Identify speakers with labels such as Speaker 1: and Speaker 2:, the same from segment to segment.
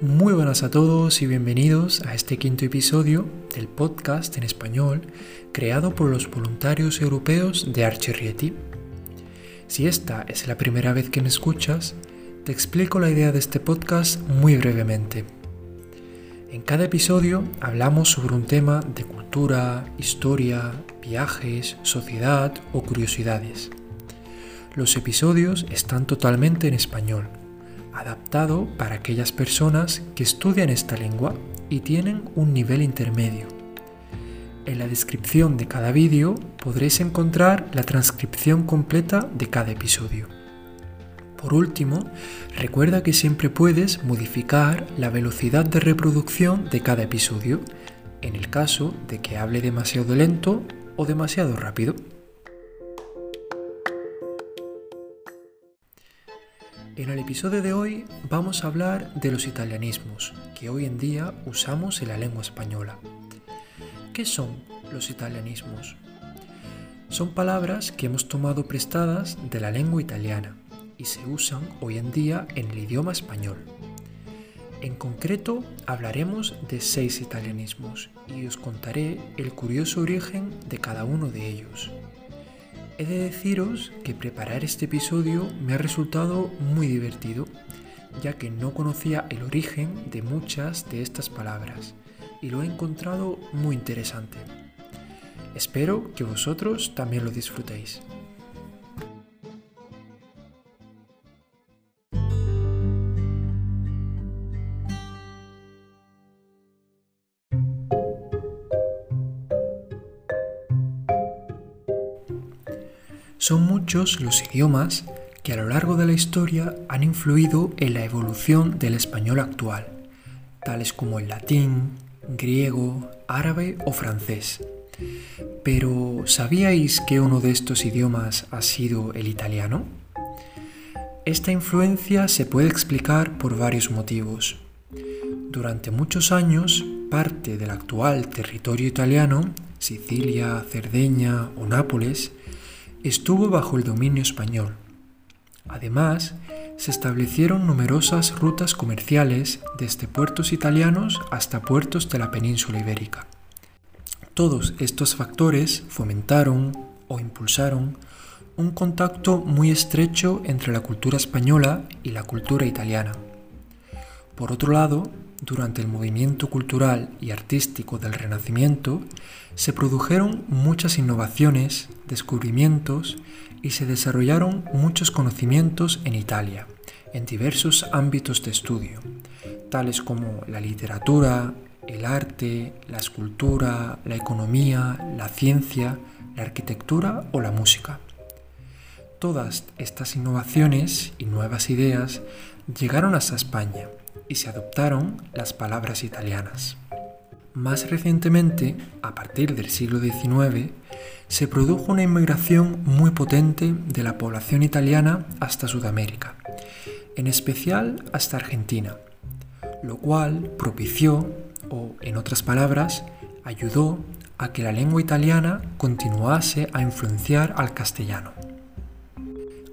Speaker 1: Muy buenas a todos y bienvenidos a este quinto episodio del podcast en español creado por los voluntarios europeos de Archirrieti. Si esta es la primera vez que me escuchas, te explico la idea de este podcast muy brevemente. En cada episodio hablamos sobre un tema de cultura, historia, viajes, sociedad o curiosidades. Los episodios están totalmente en español adaptado para aquellas personas que estudian esta lengua y tienen un nivel intermedio. En la descripción de cada vídeo podréis encontrar la transcripción completa de cada episodio. Por último, recuerda que siempre puedes modificar la velocidad de reproducción de cada episodio, en el caso de que hable demasiado lento o demasiado rápido. En el episodio de hoy vamos a hablar de los italianismos que hoy en día usamos en la lengua española. ¿Qué son los italianismos? Son palabras que hemos tomado prestadas de la lengua italiana y se usan hoy en día en el idioma español. En concreto hablaremos de seis italianismos y os contaré el curioso origen de cada uno de ellos. He de deciros que preparar este episodio me ha resultado muy divertido, ya que no conocía el origen de muchas de estas palabras y lo he encontrado muy interesante. Espero que vosotros también lo disfrutéis. Son muchos los idiomas que a lo largo de la historia han influido en la evolución del español actual, tales como el latín, griego, árabe o francés. Pero ¿sabíais que uno de estos idiomas ha sido el italiano? Esta influencia se puede explicar por varios motivos. Durante muchos años, parte del actual territorio italiano, Sicilia, Cerdeña o Nápoles, estuvo bajo el dominio español. Además, se establecieron numerosas rutas comerciales desde puertos italianos hasta puertos de la península ibérica. Todos estos factores fomentaron o impulsaron un contacto muy estrecho entre la cultura española y la cultura italiana. Por otro lado, durante el movimiento cultural y artístico del Renacimiento, se produjeron muchas innovaciones, descubrimientos y se desarrollaron muchos conocimientos en Italia, en diversos ámbitos de estudio, tales como la literatura, el arte, la escultura, la economía, la ciencia, la arquitectura o la música. Todas estas innovaciones y nuevas ideas llegaron hasta España y se adoptaron las palabras italianas. Más recientemente, a partir del siglo XIX, se produjo una inmigración muy potente de la población italiana hasta Sudamérica, en especial hasta Argentina, lo cual propició, o en otras palabras, ayudó a que la lengua italiana continuase a influenciar al castellano.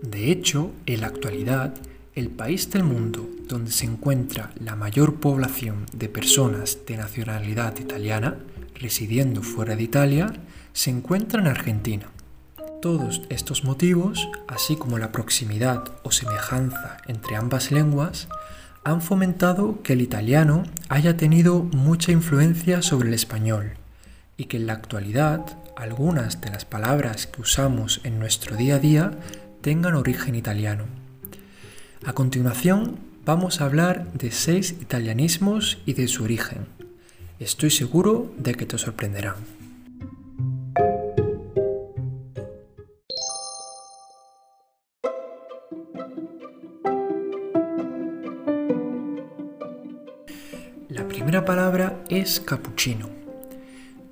Speaker 1: De hecho, en la actualidad, el país del mundo donde se encuentra la mayor población de personas de nacionalidad italiana residiendo fuera de Italia se encuentra en Argentina. Todos estos motivos, así como la proximidad o semejanza entre ambas lenguas, han fomentado que el italiano haya tenido mucha influencia sobre el español y que en la actualidad algunas de las palabras que usamos en nuestro día a día tengan origen italiano. A continuación, vamos a hablar de seis italianismos y de su origen. Estoy seguro de que te sorprenderán. La primera palabra es cappuccino.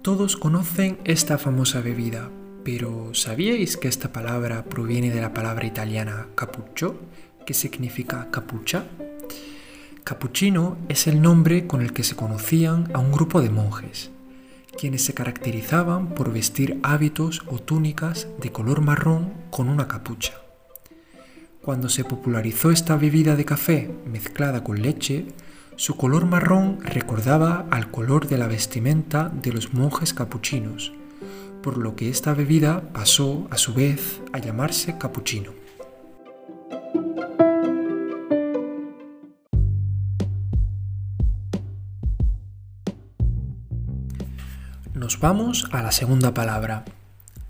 Speaker 1: Todos conocen esta famosa bebida, pero ¿sabíais que esta palabra proviene de la palabra italiana cappuccio, ¿Qué significa capucha. Capuchino es el nombre con el que se conocían a un grupo de monjes, quienes se caracterizaban por vestir hábitos o túnicas de color marrón con una capucha. Cuando se popularizó esta bebida de café mezclada con leche, Su color marrón recordaba al color de la vestimenta de los monjes capuchinos, por lo que esta bebida pasó a su vez a llamarse capuchino. Vamos a la segunda palabra.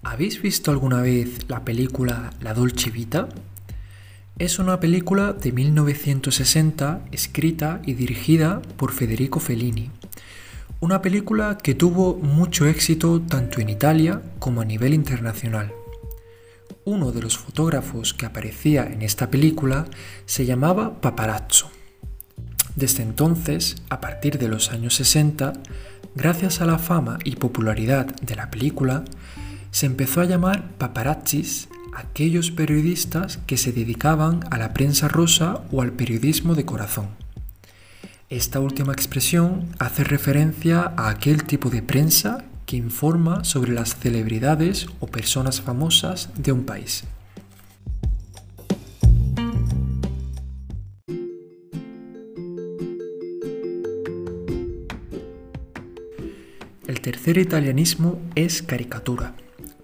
Speaker 1: ¿Habéis visto alguna vez la película La Dolce Vita? Es una película de 1960 escrita y dirigida por Federico Fellini. Una película que tuvo mucho éxito tanto en Italia como a nivel internacional. Uno de los fotógrafos que aparecía en esta película se llamaba Paparazzo. Desde entonces, a partir de los años 60, gracias a la fama y popularidad de la película, se empezó a llamar paparazzis aquellos periodistas que se dedicaban a la prensa rosa o al periodismo de corazón. Esta última expresión hace referencia a aquel tipo de prensa que informa sobre las celebridades o personas famosas de un país. El tercer italianismo es caricatura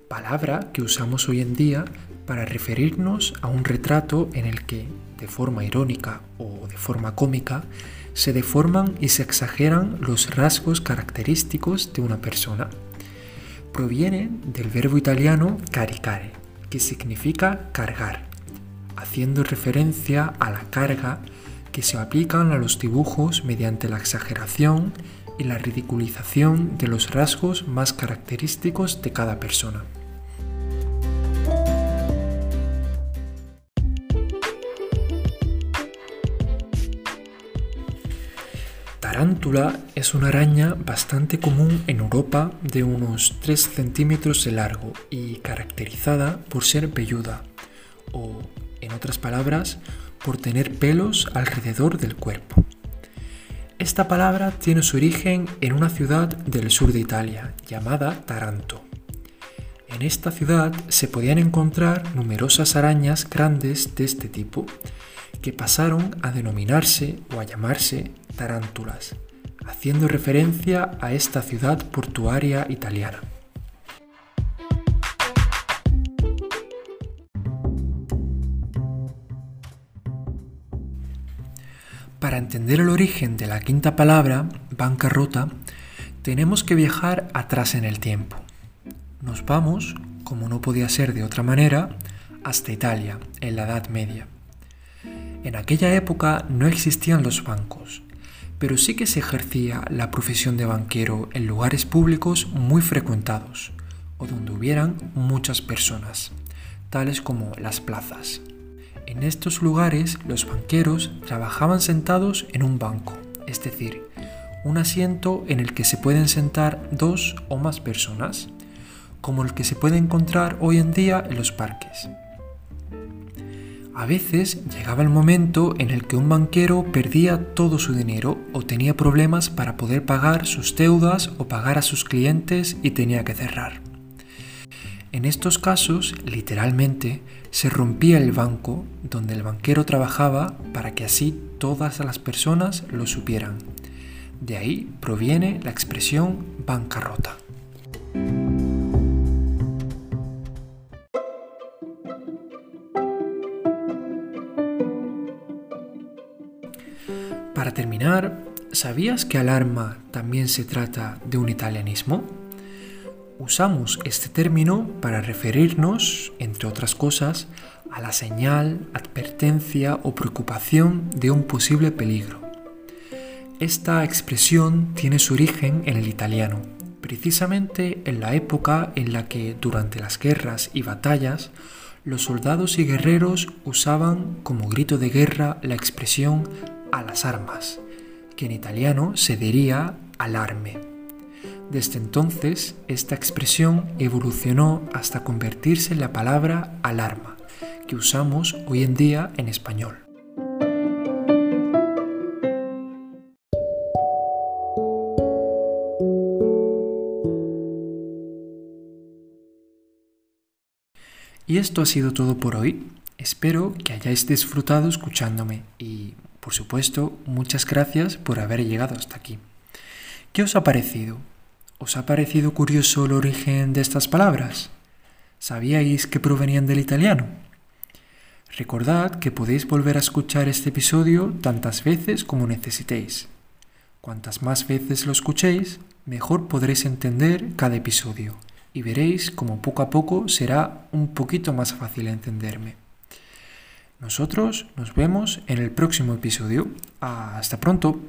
Speaker 1: palabra que usamos hoy en día para referirnos a un retrato en el que, de forma irónica o de forma cómica, se deforman y se exageran los rasgos característicos de una persona. Proviene del verbo italiano caricare, que significa cargar, haciendo referencia a la carga que se aplican a los dibujos mediante la exageración y la ridiculización de los rasgos más característicos de cada persona. tarántula es una araña bastante común en Europa de unos 3 centímetros de largo y caracterizada por ser velluda, o, en otras palabras, por tener pelos alrededor del cuerpo. Esta palabra tiene su origen en una ciudad del sur de Italia llamada Taranto. En esta ciudad se podían encontrar numerosas arañas grandes de este tipo, que pasaron a denominarse o a llamarse tarántulas, haciendo referencia a esta ciudad portuaria italiana. Entender el origen de la quinta palabra, bancarrota, tenemos que viajar atrás en el tiempo. Nos vamos, como no podía ser de otra manera, hasta Italia, en la Edad Media. En aquella época no existían los bancos, pero sí que se ejercía la profesión de banquero en lugares públicos muy frecuentados o donde hubieran muchas personas, tales como las plazas. En estos lugares los banqueros trabajaban sentados en un banco, es decir, un asiento en el que se pueden sentar dos o más personas, como el que se puede encontrar hoy en día en los parques. A veces llegaba el momento en el que un banquero perdía todo su dinero o tenía problemas para poder pagar sus deudas o pagar a sus clientes y tenía que cerrar. En estos casos, literalmente, se rompía el banco donde el banquero trabajaba para que así todas las personas lo supieran. De ahí proviene la expresión bancarrota. Para terminar, ¿sabías que alarma también se trata de un italianismo? Usamos este término para referirnos, entre otras cosas, a la señal, advertencia o preocupación de un posible peligro. Esta expresión tiene su origen en el italiano, precisamente en la época en la que durante las guerras y batallas los soldados y guerreros usaban como grito de guerra la expresión a las armas, que en italiano se diría alarme. Desde entonces, esta expresión evolucionó hasta convertirse en la palabra alarma, que usamos hoy en día en español. Y esto ha sido todo por hoy. Espero que hayáis disfrutado escuchándome y por supuesto, muchas gracias por haber llegado hasta aquí. ¿Qué os ha parecido? ¿Os ha parecido curioso el origen de estas palabras? ¿Sabíais que provenían del italiano? Recordad que podéis volver a escuchar este episodio tantas veces como necesitéis. Cuantas más veces lo escuchéis, mejor podréis entender cada episodio y veréis como poco a poco será un poquito más fácil entenderme. Nosotros nos vemos en el próximo episodio. Hasta pronto.